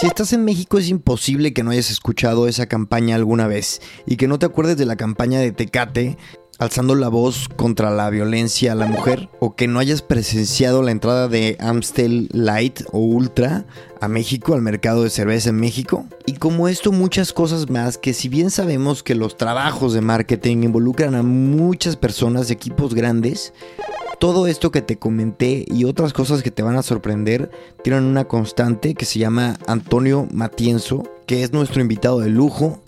Si estás en México es imposible que no hayas escuchado esa campaña alguna vez y que no te acuerdes de la campaña de Tecate alzando la voz contra la violencia a la mujer o que no hayas presenciado la entrada de Amstel Light o Ultra a México, al mercado de cerveza en México. Y como esto muchas cosas más que si bien sabemos que los trabajos de marketing involucran a muchas personas, equipos grandes, todo esto que te comenté y otras cosas que te van a sorprender tienen una constante que se llama Antonio Matienzo, que es nuestro invitado de lujo.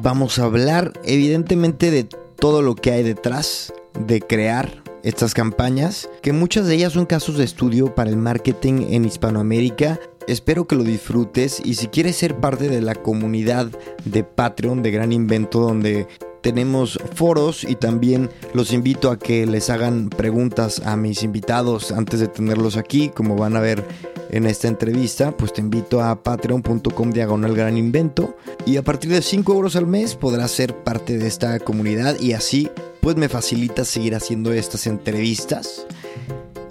Vamos a hablar evidentemente de todo lo que hay detrás de crear estas campañas, que muchas de ellas son casos de estudio para el marketing en Hispanoamérica. Espero que lo disfrutes y si quieres ser parte de la comunidad de Patreon de Gran Invento donde tenemos foros y también los invito a que les hagan preguntas a mis invitados antes de tenerlos aquí, como van a ver en esta entrevista, pues te invito a patreon.com diagonal invento y a partir de 5 euros al mes podrás ser parte de esta comunidad y así pues me facilita seguir haciendo estas entrevistas.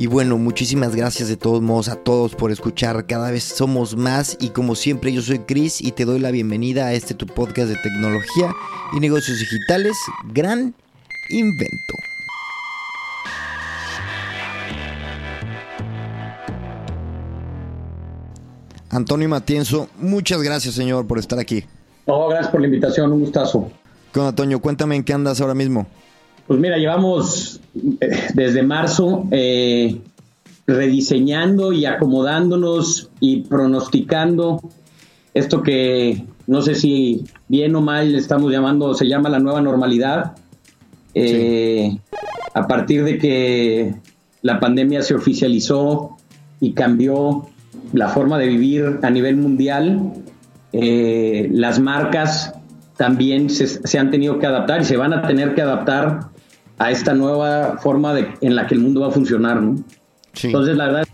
Y bueno, muchísimas gracias de todos modos a todos por escuchar. Cada vez somos más y como siempre yo soy Chris y te doy la bienvenida a este tu podcast de tecnología y negocios digitales, Gran Invento. Antonio Matienzo, muchas gracias señor por estar aquí. No, gracias por la invitación, un gustazo. Con Antonio, cuéntame en qué andas ahora mismo. Pues mira, llevamos eh, desde marzo eh, rediseñando y acomodándonos y pronosticando esto que no sé si bien o mal estamos llamando, se llama la nueva normalidad. Eh, a partir de que la pandemia se oficializó y cambió la forma de vivir a nivel mundial, eh, las marcas también se, han tenido que adaptar y se van a tener que adaptar a esta nueva forma de, en la que el mundo va a funcionar. Entonces, la verdad,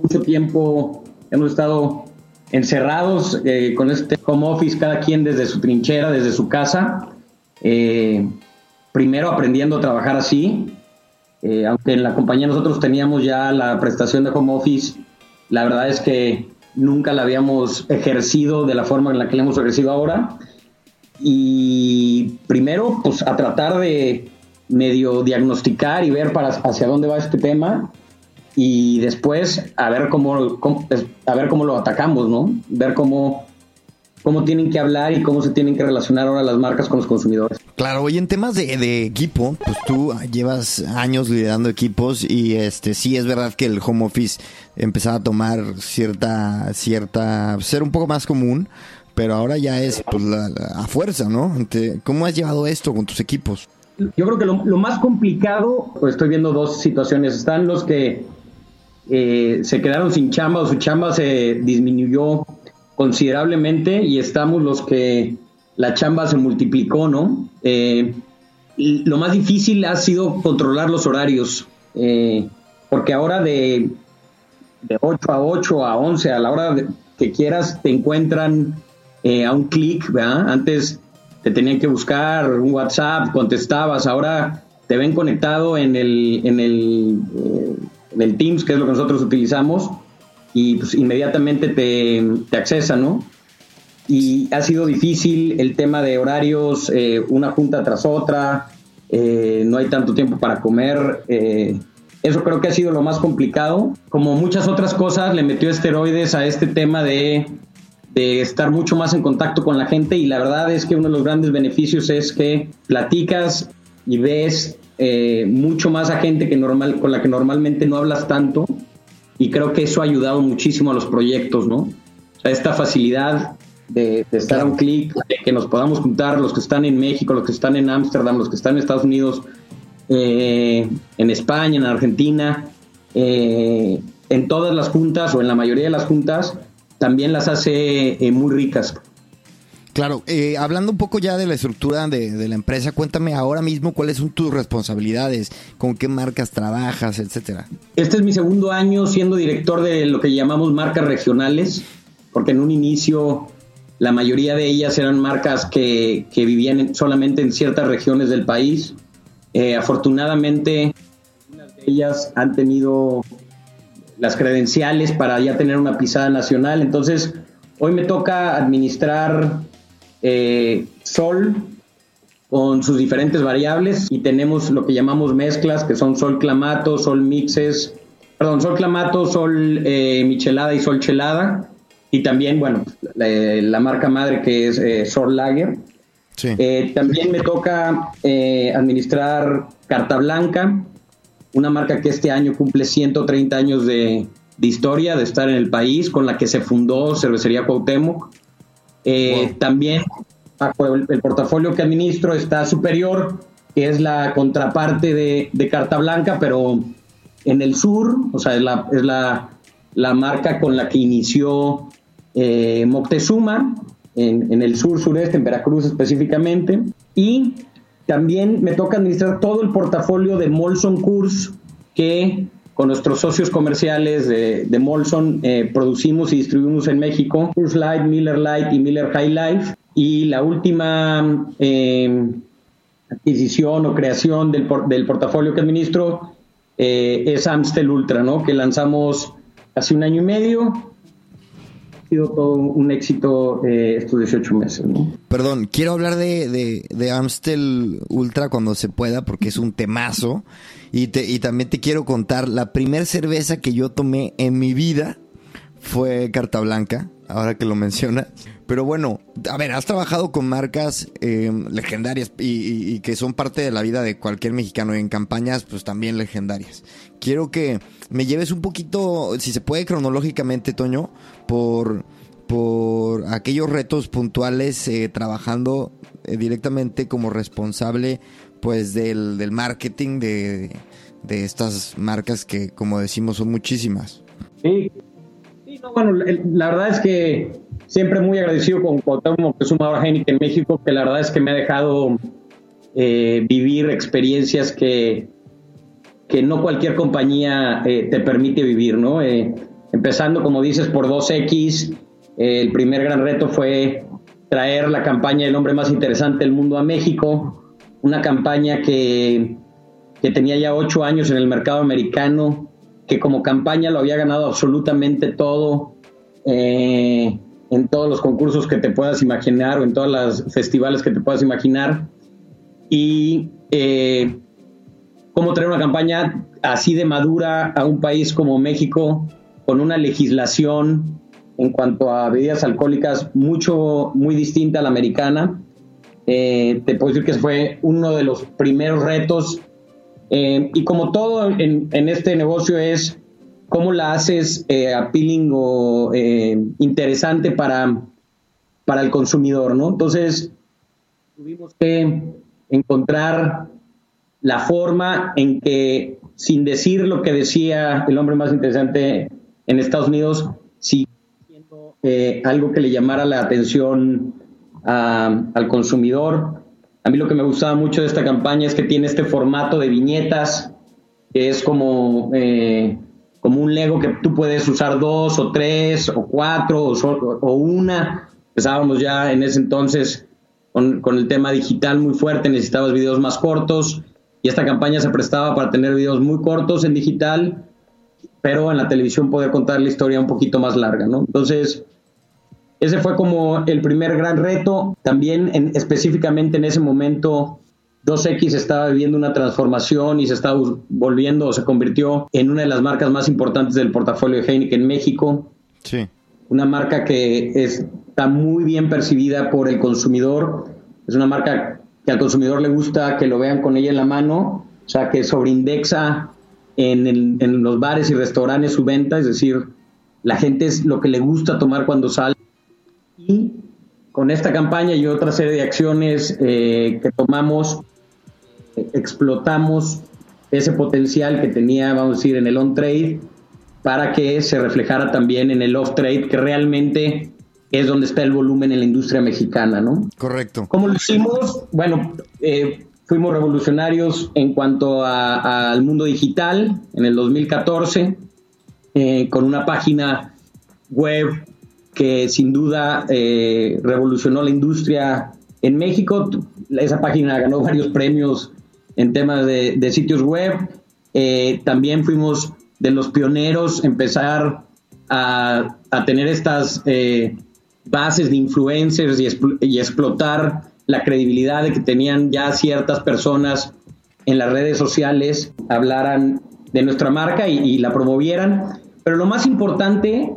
mucho tiempo hemos estado encerrados eh, con este home office, cada quien desde su trinchera, desde su casa. Eh, primero aprendiendo a trabajar así, aunque en la compañía nosotros teníamos ya la prestación de home office la verdad es que nunca la habíamos ejercido de la forma en la que la hemos ejercido ahora. Y primero, pues a tratar de medio diagnosticar y ver para hacia dónde va este tema y después a ver cómo, a ver cómo lo atacamos, ¿no? Ver cómo cómo tienen que hablar y cómo se tienen que relacionar ahora las marcas con los consumidores. Claro, y en temas de, equipo, pues tú llevas años liderando equipos y este sí es verdad que el home office empezaba a tomar cierta, cierta, ser un poco más común, pero ahora ya es pues, a fuerza, ¿no? ¿Cómo has llevado esto con tus equipos? Yo creo que lo, más complicado, pues estoy viendo dos situaciones. Están los que eh, se quedaron sin chamba o su chamba se disminuyó considerablemente y estamos los que la chamba se multiplicó, ¿no? Eh, lo más difícil ha sido controlar los horarios, eh, porque ahora de, de 8 a 8 a 11, a la hora que quieras, te encuentran eh, a un clic, ¿verdad? Antes te tenían que buscar un WhatsApp, contestabas, ahora te ven conectado en el, en el, en el Teams, que es lo que nosotros utilizamos, y pues inmediatamente te, te accesa, ¿no? Y ha sido difícil el tema de horarios, eh, una junta tras otra, eh, no hay tanto tiempo para comer. Eh, eso creo que ha sido lo más complicado. Como muchas otras cosas, le metió esteroides a este tema de, de estar mucho más en contacto con la gente y la verdad es que uno de los grandes beneficios es que platicas y ves mucho más a gente que normal, con la que normalmente no hablas tanto y creo que eso ha ayudado muchísimo a los proyectos, ¿no? O sea, esta facilidad de, estar a un clic, de que nos podamos juntar los que están en México, los que están en Ámsterdam, los que están en Estados Unidos, eh, en España, en Argentina, eh, en todas las juntas o en la mayoría de las juntas, también las hace muy ricas. Claro, hablando un poco ya de la estructura de, de, la empresa, cuéntame ahora mismo cuáles son tus responsabilidades, con qué marcas trabajas, etcétera. Este es mi segundo año siendo director de lo que llamamos marcas regionales, porque en un inicio la mayoría de ellas eran marcas que, vivían solamente en ciertas regiones del país. Eh, afortunadamente, algunas de ellas han tenido las credenciales para ya tener una pisada nacional. Entonces, hoy me toca administrar eh, Sol con sus diferentes variables y tenemos lo que llamamos mezclas, que son Sol Clamato, Sol Mixes, perdón, Sol Clamato, Sol eh, Michelada y Sol Chelada y también, bueno, la, marca madre que es eh, Lager. Eh, también me toca eh, administrar Carta Blanca, una marca que este año cumple 130 años de, historia, de estar en el país, con la que se fundó Cervecería Cuauhtémoc. Eh, también el, portafolio que administro está superior, que es la contraparte de, Carta Blanca, pero en el sur, o sea, es la, es la, la marca con la que inició eh, Moctezuma, en, el sur sureste, en Veracruz específicamente, y también me toca administrar todo el portafolio de Molson Coors que con nuestros socios comerciales de, Molson eh, producimos y distribuimos en México, Coors Light, Miller Light y Miller High Life. Y la última eh, adquisición o creación del, del portafolio que administro es Amstel Ultra, ¿no? que lanzamos hace un año y medio todo un éxito eh, estos 18 meses. Perdón, quiero hablar de, de, Amstel Ultra cuando se pueda porque es un temazo. Y, te, y también te quiero contar, la primera cerveza que yo tomé en mi vida fue Carta Blanca, ahora que lo mencionas. Pero bueno, a ver, has trabajado con marcas eh, legendarias y, que son parte de la vida de cualquier mexicano y en campañas pues también legendarias. Quiero que me lleves un poquito, si se puede cronológicamente, Toño, por, por aquellos retos puntuales eh, trabajando eh, directamente como responsable pues del, del marketing de, de, estas marcas que como decimos son muchísimas. Sí, bueno, la verdad es que siempre muy agradecido con Cuauhtémoc que es ahora en México, que la verdad es que me ha dejado eh, vivir experiencias que, que no cualquier compañía te permite vivir, ¿no? empezando, como dices, por 2X. el primer gran reto fue traer la campaña El hombre más interesante del mundo a México, una campaña que, que tenía ya ocho años en el mercado americano, que como campaña lo había ganado absolutamente todo eh, en todos los concursos que te puedas imaginar o en todos los festivales que te puedas imaginar. Y eh, cómo traer una campaña así de madura a un país como México, con una legislación en cuanto a bebidas alcohólicas mucho, muy distinta a la americana. Eh, te puedo decir que fue uno de los primeros retos. Eh, y como todo en, este negocio es cómo la haces eh, appealing o eh, interesante para, para el consumidor, ¿no? Entonces, tuvimos que encontrar la forma en que, sin decir lo que decía el hombre más interesante en Estados Unidos siendo eh, algo que le llamara la atención al consumidor. A mí lo que me gustaba mucho de esta campaña es que tiene este formato de viñetas, que es como, eh, como un Lego que tú puedes usar dos o tres o cuatro o, una. Empezábamos ya en ese entonces con, el tema digital muy fuerte, necesitabas videos más cortos y esta campaña se prestaba para tener videos muy cortos en digital pero en la televisión poder contar la historia un poquito más larga, ¿no? Entonces, ese fue como el primer gran reto. También en, específicamente en ese momento 2X estaba viviendo una transformación y se estaba volviendo o se convirtió en una de las marcas más importantes del portafolio de Heineken en México. Sí. Una marca que está muy bien percibida por el consumidor. Es una marca que al consumidor le gusta que lo vean con ella en la mano, o sea, que sobreindexa en, los bares y restaurantes su venta, es decir, la gente es lo que le gusta tomar cuando sale. Y con esta campaña y otra serie de acciones eh, que tomamos, explotamos ese potencial que tenía, vamos a decir, en el on-trade para que se reflejara también en el off-trade, que realmente es donde está el volumen en la industria mexicana, ¿no? Correcto. ¿Cómo lo hicimos? Bueno, eh, fuimos revolucionarios en cuanto al mundo digital en el 2014, eh, con una página web que sin duda eh, revolucionó la industria en México. Esa página ganó varios premios en temas de, sitios web. Eh, también fuimos de los pioneros empezar a, tener estas bases de influencers y, y explotar la credibilidad de que tenían ya ciertas personas en las redes sociales hablaran de nuestra marca y, la promovieran. Pero lo más importante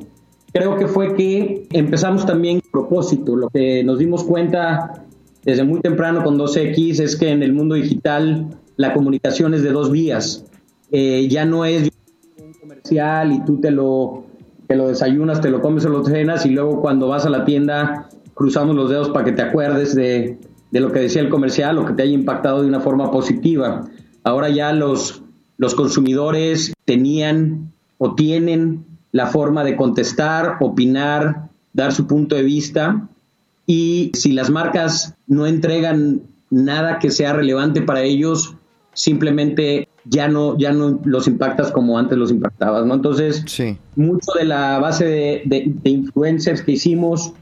creo que fue que empezamos también propósito. Lo que nos dimos cuenta desde muy temprano con 2X es que en el mundo digital la comunicación es de dos vías. Eh, ya no es un comercial y tú te lo, te lo desayunas, te lo comes o lo cenas y luego cuando vas a la tienda cruzamos los dedos para que te acuerdes de, lo que decía el comercial o que te haya impactado de una forma positiva. Ahora ya los, los consumidores tenían o tienen la forma de contestar, opinar, dar su punto de vista y si las marcas no entregan nada que sea relevante para ellos, simplemente ya no, ya no los impactas como antes los impactabas, ¿no? Entonces, mucho de la base de, de influencers que hicimos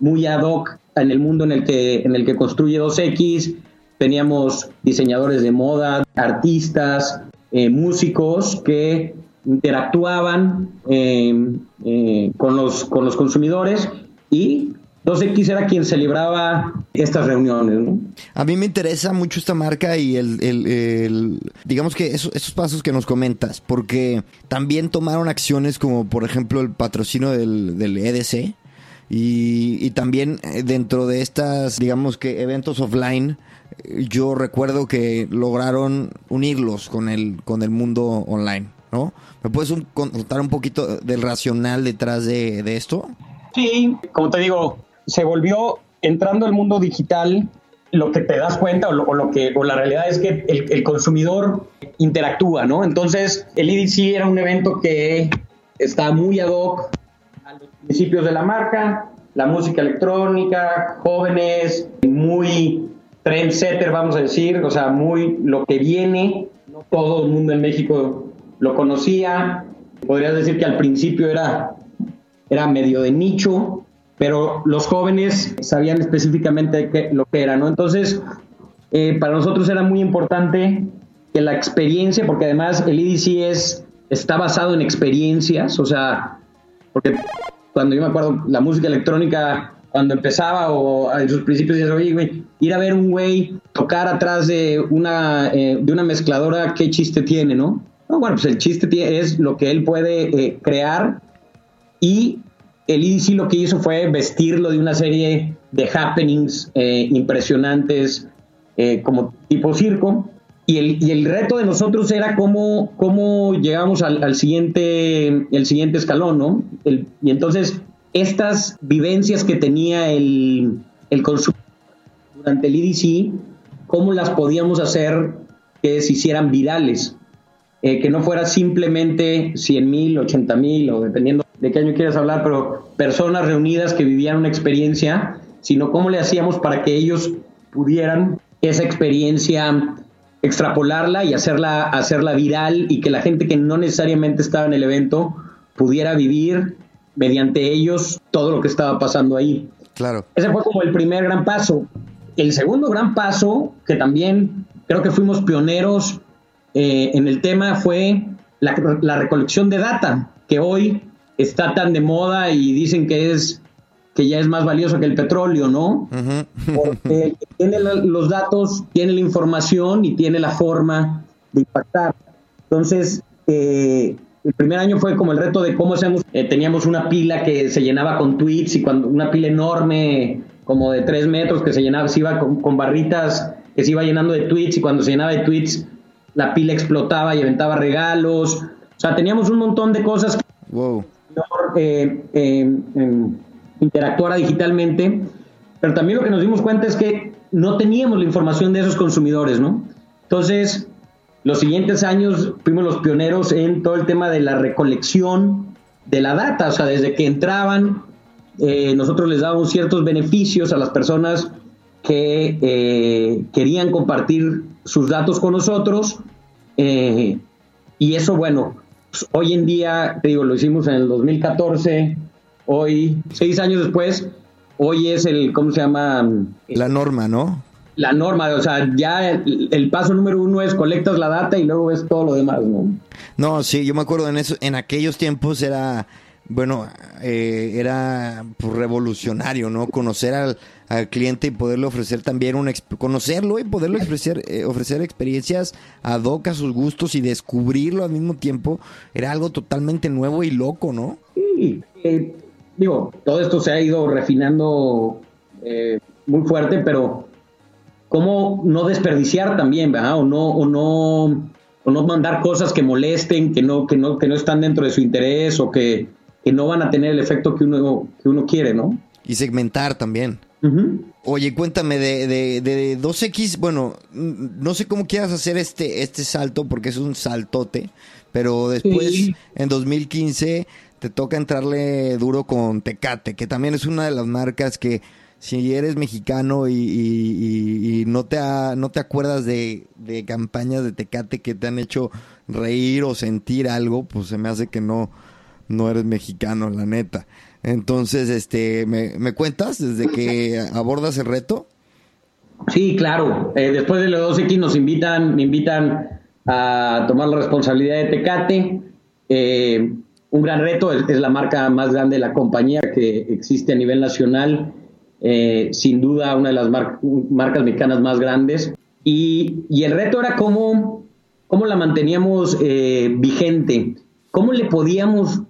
muy ad hoc en el mundo en el que, en el que construye 2X. Teníamos diseñadores de moda, artistas, eh, músicos que interactuaban eh, eh, con, los, con los consumidores y 2X era quien celebraba estas reuniones. A mí me interesa mucho esta marca y el, digamos que esos, pasos que nos comentas, porque también tomaron acciones como por ejemplo el patrocinio del, del EDC, y, también eh, dentro de estas, digamos que eventos offline, yo recuerdo que lograron unirlos con el, con el mundo online, ¿no? ¿Me puedes contar un poquito del racional detrás de, esto? Sí, como te digo, se volvió entrando al mundo digital lo que te das cuenta o lo, que o la realidad es que el, consumidor interactúa, ¿no? Entonces, el EDC era un evento que está muy ad hoc principios de la marca, la música electrónica, jóvenes, muy trendsetter, vamos a decir, o sea, muy lo que viene, no todo el mundo en México lo conocía, podrías decir que al principio era, era medio de nicho, pero los jóvenes sabían específicamente qué, lo que era, ¿no? Entonces, eh, para nosotros era muy importante que la experiencia, porque además el EDC es, está basado en experiencias, o sea, porque cuando yo me acuerdo la música electrónica cuando empezaba o en sus principios decías, oye, güey, ir a ver un güey tocar atrás de una, eh, de una mezcladora, ¿qué chiste tiene, no? No, bueno, pues el chiste es lo que él puede eh, crear y el EDC lo que hizo fue vestirlo de una serie de happenings eh, impresionantes como tipo circo y el, reto de nosotros era cómo, cómo llegamos al, siguiente, el siguiente escalón, ¿no? y entonces, estas vivencias que tenía el, el durante el EDC, ¿cómo las podíamos hacer que se hicieran virales? Eh, que no fuera simplemente 100 mil, 80 mil, o dependiendo de qué año quieras hablar, pero personas reunidas que vivían una experiencia, sino cómo le hacíamos para que ellos pudieran esa experiencia extrapolarla y hacerla, hacerla viral y que la gente que no necesariamente estaba en el evento pudiera vivir mediante ellos todo lo que estaba pasando ahí. Claro. Ese fue como el primer gran paso. El segundo gran paso, que también creo que fuimos pioneros eh, en el tema, fue la, la recolección de data, que hoy está tan de moda y dicen que es que ya es más valioso que el petróleo, ¿no? Porque tiene los datos, tiene la información y tiene la forma de impactar. Entonces, eh, el primer año fue como el reto de cómo hacemos. Eh, teníamos una pila que se llenaba con tweets y cuando una pila enorme, como de tres metros, que se llenaba, se iba con, barritas, que se iba llenando de tweets y cuando se llenaba de tweets, la pila explotaba y aventaba regalos. O sea, teníamos un montón de cosas. Wow. Eh, interactuara digitalmente, pero también lo que nos dimos cuenta es que no teníamos la información de esos consumidores, ¿no? Entonces, los siguientes años fuimos los pioneros en todo el tema de la recolección de la data, o sea, desde que entraban, eh, nosotros les dábamos ciertos beneficios a las personas que eh, querían compartir sus datos con nosotros. Y eso, bueno, pues, hoy en día, te digo, lo hicimos en el 2014, hoy, seis años después, hoy es el, ¿cómo se llama? La norma, ¿no? La norma, o sea, ya el, paso número uno es colectas la data y luego ves todo lo demás, ¿no? No, sí, yo me acuerdo en eso, en aquellos tiempos era, bueno, eh, era pues, revolucionario, ¿no? Conocer al, al cliente y poderle ofrecer también un conocerlo y poderle ofrecer eh, ofrecer experiencias ad hoc a sus gustos y descubrirlo al mismo tiempo era algo totalmente nuevo y loco, ¿no? Sí, eh, digo, todo esto se ha ido refinando eh, muy fuerte, pero cómo no desperdiciar también, ¿verdad? O no o no o no mandar cosas que molesten, que no que no que no están dentro de su interés o que, que no van a tener el efecto que uno que uno quiere, ¿no? Y segmentar también. Oye, cuéntame de, de, 2X, bueno, no sé cómo quieras hacer este, este salto porque es un saltote, pero después en 2015 te toca entrarle duro con Tecate, que también es una de las marcas que si eres mexicano y, no, te no te acuerdas de, de, campañas de Tecate que te han hecho reír o sentir algo, pues se me hace que no, no eres mexicano, la neta. Entonces, este, ¿me, cuentas desde que abordas el reto? Sí, claro. Eh, después de los 2X nos invitan, me invitan a tomar la responsabilidad de Tecate. Eh, un gran reto, es, la marca más grande de la compañía que existe a nivel nacional. Eh, sin duda, una de las marcas mexicanas más grandes. Y, el reto era cómo, cómo la manteníamos vigente, cómo le podíamos,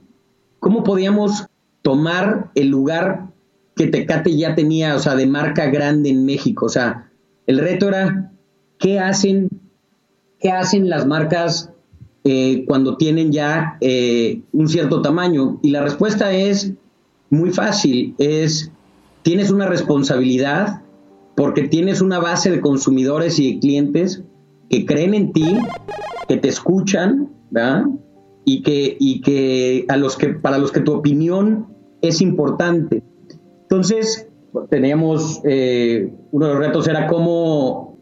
cómo podíamos tomar el lugar que Tecate ya tenía, o sea, de marca grande en México. O sea, el reto era, ¿qué hacen, qué hacen las marcas eh, cuando tienen ya eh, un cierto tamaño? Y la respuesta es muy fácil, es, tienes una responsabilidad porque tienes una base de consumidores y de clientes que creen en ti, que te escuchan, ¿verdad? Y que, y que, a los que para los que tu opinión es importante. Entonces, teníamos, eh, uno de los retos era cómo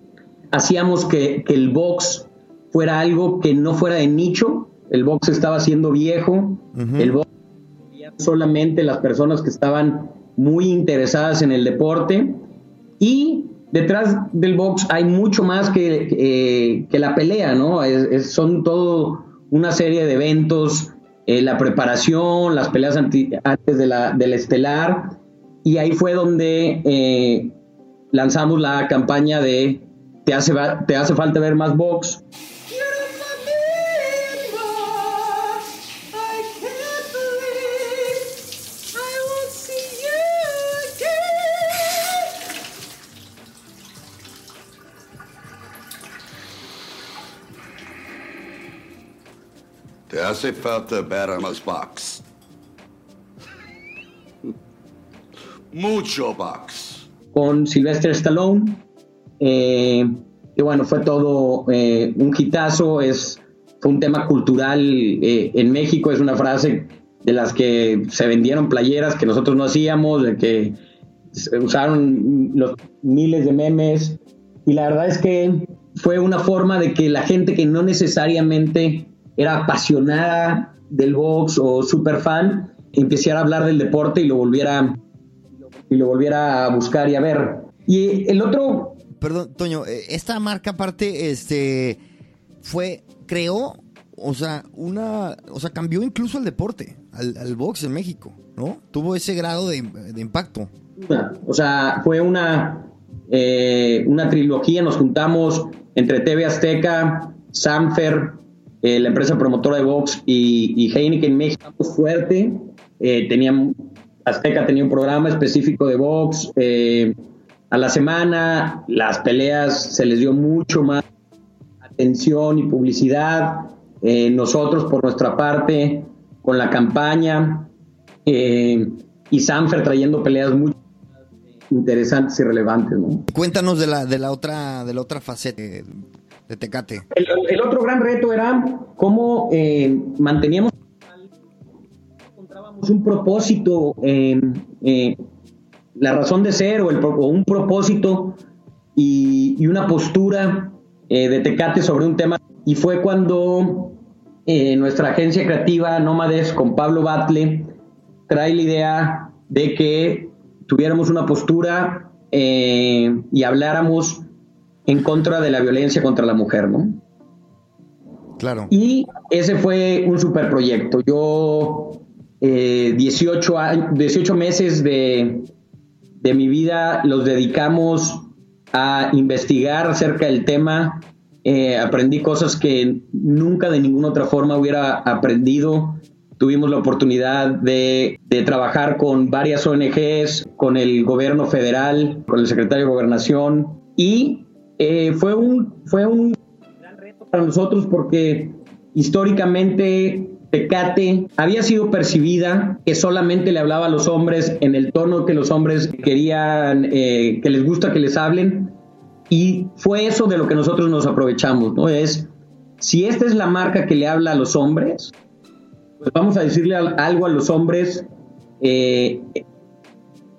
hacíamos que, el box fuera algo que no fuera de nicho, el box estaba siendo viejo, el box solamente las personas que estaban muy interesadas en el deporte y detrás del box hay mucho más que, eh, que la pelea, ¿no? son todo una serie de eventos eh, la preparación, las peleas antes de la, del estelar, y ahí fue donde eh, lanzamos la campaña de Te hace, te hace falta ver más box. Te hace falta ver más box. Mucho box. Con Sylvester Stallone. Eh, que bueno, fue todo eh, un hitazo. Es, fue un tema cultural eh, en México. Es una frase de las que se vendieron playeras que nosotros no hacíamos, de que se usaron los miles de memes. Y la verdad es que fue una forma de que la gente que no necesariamente era apasionada del box o super fan, empezara a hablar del deporte y lo volviera y lo volviera a buscar y a ver. Y el otro Perdón, Toño, eh, esta marca aparte este fue creó o sea, una, o sea, cambió incluso el deporte, al, box en México, ¿no? Tuvo ese grado de, impacto. O sea, fue una, eh, una trilogía, nos juntamos entre TV Azteca, Sanfer, eh, la empresa promotora de Vox y, Heineken México fuerte. Eh, tenían, Azteca tenía un programa específico de Vox. Eh, a la semana las peleas se les dio mucho más atención y publicidad. nosotros, por nuestra parte, con la campaña y Sanfer trayendo peleas mucho interesantes y relevantes. ¿no? Cuéntanos de la, de la otra, de la otra faceta de, Tecate. El, otro gran reto era cómo eh, manteníamos encontrábamos un propósito, eh, la razón de ser o, el, un propósito y, una postura eh, de Tecate sobre un tema. Y fue cuando nuestra agencia creativa Nómades con Pablo Batle trae la idea de que tuviéramos una postura eh, y habláramos en contra de la violencia contra la mujer, ¿no? Claro. Y ese fue un super proyecto. Yo, 18, eh, 18 meses de, de mi vida los dedicamos a investigar acerca del tema. Eh, aprendí cosas que nunca de ninguna otra forma hubiera aprendido Tuvimos la oportunidad de, trabajar con varias ONGs, con el gobierno federal, con el secretario de Gobernación y eh, fue, un, fue un gran reto para nosotros porque históricamente Tecate había sido percibida que solamente le hablaba a los hombres en el tono que los hombres querían, eh, que les gusta que les hablen. Y fue eso de lo que nosotros nos aprovechamos, ¿no? Es, si esta es la marca que le habla a los hombres, pues vamos a decirle algo a los hombres eh,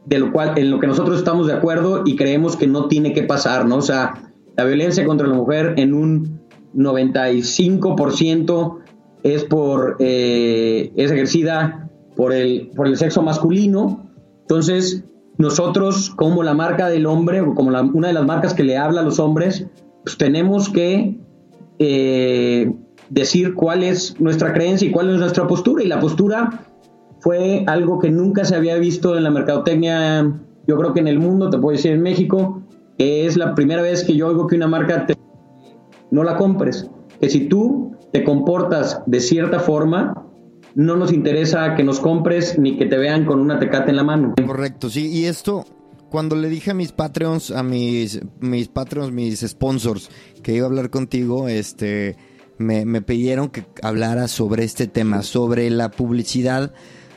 de lo cual, en lo que nosotros estamos de acuerdo y creemos que no tiene que pasar, ¿no? O sea, la violencia contra la mujer en un 95% es por eh, es ejercida por el, por el sexo masculino. Entonces, nosotros, como la marca del hombre, o como una de las marcas que le habla a los hombres, pues tenemos que eh, decir cuál es nuestra creencia y cuál es nuestra postura. Y la postura fue algo que nunca se había visto en la mercadotecnia, yo creo que en el mundo, te puedo decir en México, es la primera vez que yo oigo que una marca te, no la compres. Que si tú te comportas de cierta forma, no nos interesa que nos compres ni que te vean con una tecate en la mano. Correcto, sí. Y esto, cuando le dije a mis Patreons, a mis, mis Patreons, mis sponsors, que iba a hablar contigo, este me, pidieron que hablara sobre este tema, sobre la publicidad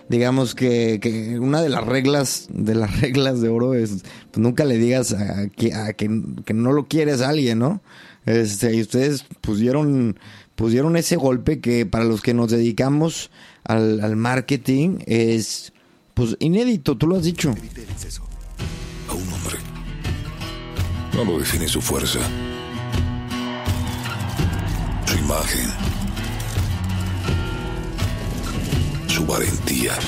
digamos que, una de las reglas de las reglas de oro es pues, nunca le digas a, que, que, no lo quieres a alguien, ¿no? Este, y ustedes pusieron pusieron ese golpe que para los que nos dedicamos al, al marketing es pues inédito, tú lo has dicho. A un hombre no define su fuerza su imagen, su valentía,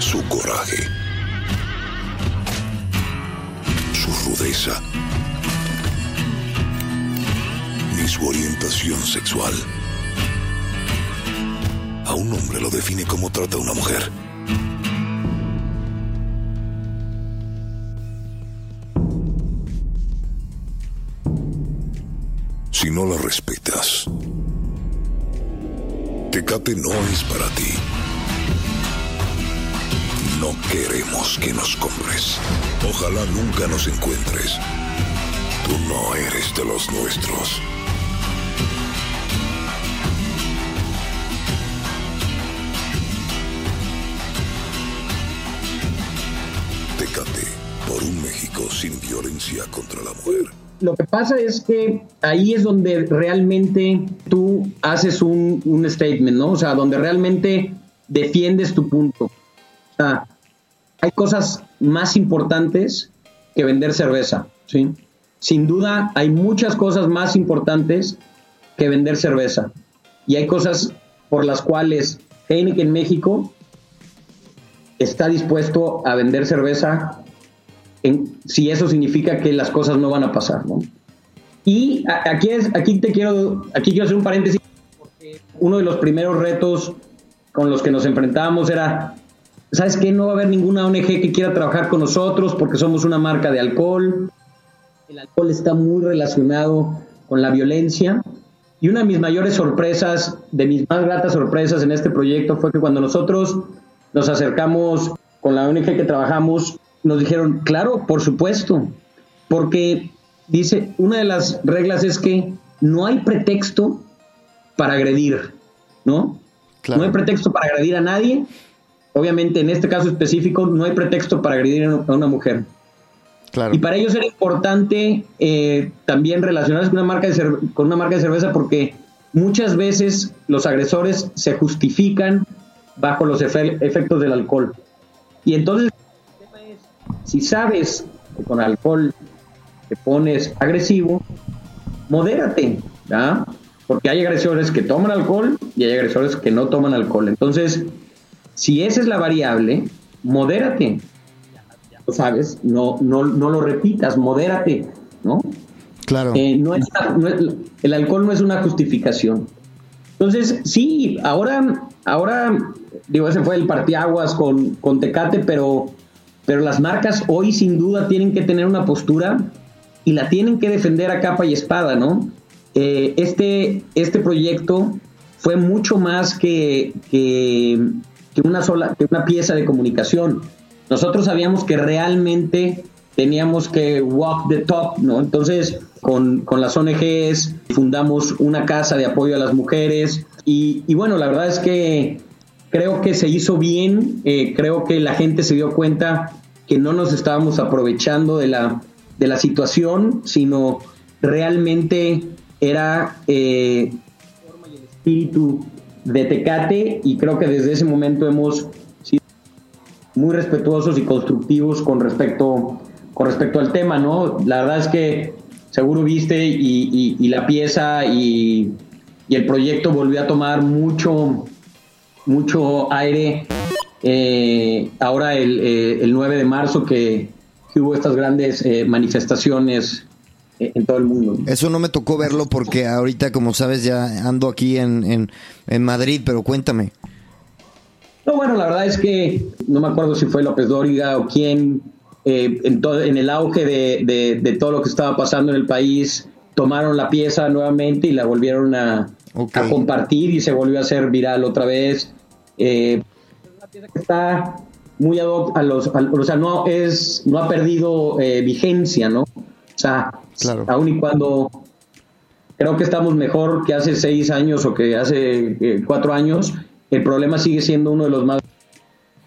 su coraje, su rudeza, ni su orientación sexual. A un hombre lo define como trata a una mujer. si no la respetas. Tecate no es para ti. No queremos que nos compres. Ojalá nunca nos encuentres. Tú no eres de los nuestros. Tecate por un México sin violencia contra la mujer. Lo que pasa es que ahí es donde realmente tú haces un, statement, ¿no? O sea, donde realmente defiendes tu punto. O sea, hay cosas más importantes que vender cerveza, ¿sí? Sin duda, hay muchas cosas más importantes que vender cerveza. Y hay cosas por las cuales Heineken México está dispuesto a vender cerveza si eso significa que las cosas no van a pasar, ¿no? Y aquí, es, aquí te quiero, aquí quiero hacer un paréntesis, porque uno de los primeros retos con los que nos enfrentábamos era, ¿sabes qué? No va a haber ninguna ONG que quiera trabajar con nosotros porque somos una marca de alcohol. El alcohol está muy relacionado con la violencia. Y una de mis mayores sorpresas, de mis más gratas sorpresas en este proyecto fue que cuando nosotros nos acercamos con la ONG que trabajamos, nos dijeron, claro, por supuesto, porque dice, una de las reglas es que no hay pretexto para agredir, ¿no? No hay pretexto para agredir a nadie obviamente en este caso específico no hay pretexto para agredir a una mujer. Claro. Y para ellos era importante eh, también relacionarse con una, marca de con una marca de cerveza porque muchas veces los agresores se justifican bajo los efectos del alcohol. Y entonces, si sabes que con alcohol te pones agresivo, modérate, ¿verdad? Porque hay agresores que toman alcohol y hay agresores que no toman alcohol. Entonces, si esa es la variable, modérate. Ya lo sabes, no, no, no lo repitas, modérate, ¿no? Claro. Eh, no el alcohol no es una justificación. Entonces, sí, ahora, ahora, digo, ese fue el partiaguas con, con Tecate, pero, pero las marcas hoy sin duda tienen que tener una postura y la tienen que defender a capa y espada, ¿no? Eh, este, este proyecto fue mucho más que, que, una sola, que una pieza de comunicación. Nosotros sabíamos que realmente teníamos que walk the top, ¿no? Entonces, con, con las ONGs fundamos una casa de apoyo a las mujeres y, y bueno, la verdad es que creo que se hizo bien, eh, creo que la gente se dio cuenta que no nos estábamos aprovechando de la, de la situación, sino realmente era eh, el espíritu de Tecate y creo que desde ese momento hemos sido muy respetuosos y constructivos con respecto, con respecto al tema, ¿no? La verdad es que seguro viste y, la pieza y, el proyecto volvió a tomar mucho, mucho aire eh, ahora el, 9 eh, de marzo que, hubo estas grandes eh, manifestaciones en todo el mundo. Eso no me tocó verlo porque ahorita, como sabes, ya ando aquí en, en, Madrid, pero cuéntame. No, bueno, la verdad es que no me acuerdo si fue López Dóriga o quién, eh, en, todo, en el auge de, de, todo lo que estaba pasando en el país, tomaron la pieza nuevamente y la volvieron a, a compartir y se volvió a hacer viral otra vez. Eh, una pieza que está muy ad hoc a los, o sea, no, es, no ha perdido eh, vigencia, ¿no? O sea, claro. aun y cuando creo que estamos mejor que hace seis años o que hace eh, cuatro años, el problema sigue siendo uno de los más,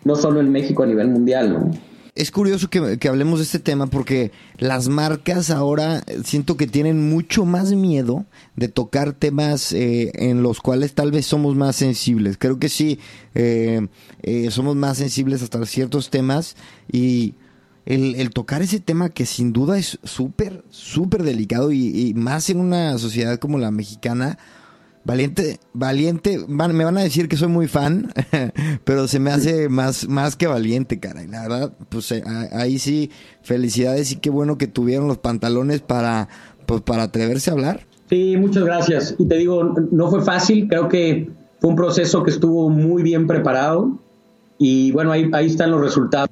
no solo en México, a nivel mundial, ¿no? Es curioso que, hablemos de este tema porque las marcas ahora siento que tienen mucho más miedo de tocar temas eh, en los cuales tal vez somos más sensibles. Creo que sí, eh, somos más sensibles hasta ciertos temas y el, tocar ese tema que sin duda es súper, súper delicado y, más en una sociedad como la mexicana. Valiente, valiente, me van a decir que soy muy fan, pero se me hace más, más que valiente, cara. Y la verdad, pues eh, ahí sí, felicidades y qué bueno que tuvieron los pantalones para, pues, para atreverse a hablar. Sí, muchas gracias. Y te digo, no fue fácil, creo que fue un proceso que estuvo muy bien preparado. Y bueno, ahí, ahí están los resultados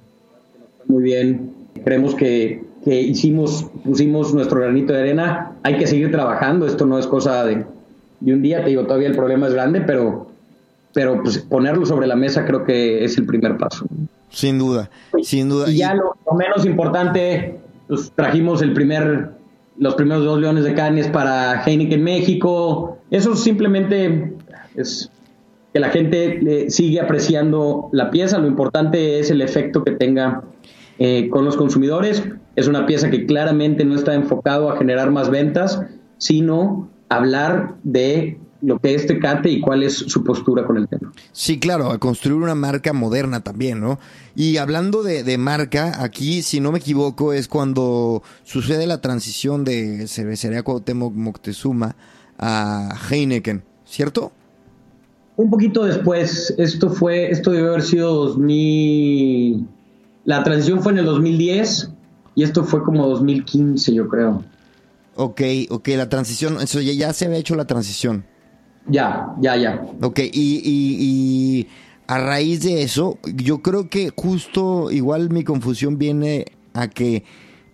muy bien. Creemos que, hicimos, pusimos nuestro granito de arena. Hay que seguir trabajando. Esto no es cosa de, un día. Te digo, todavía el problema es grande, pero, pero pues, ponerlo sobre la mesa creo que es el primer paso. Sin duda, sin duda. Y ya lo, menos importante, pues, trajimos el primer, los primeros dos leones de Canes para Heineken México. Eso simplemente es que la gente sigue apreciando la pieza. Lo importante es el efecto que tenga eh, con los consumidores. Es una pieza que claramente no está enfocado a generar más ventas, sino hablar de lo que es Tecate y cuál es su postura con el tema. Sí, claro, a construir una marca moderna también, ¿no? Y hablando de, marca, aquí, si no me equivoco, es cuando sucede la transición de Cervecería Cuauhtémoc Moctezuma a Heineken, ¿cierto? Un poquito después, esto fue, esto debe haber sido 2000 la transición fue en el 2010 y esto fue como 2015, yo creo. Ok, ok, la transición, eso ya, ya se había hecho la transición. Ya, ya, ya. Ok, y, y, a raíz de eso, yo creo que justo igual mi confusión viene a que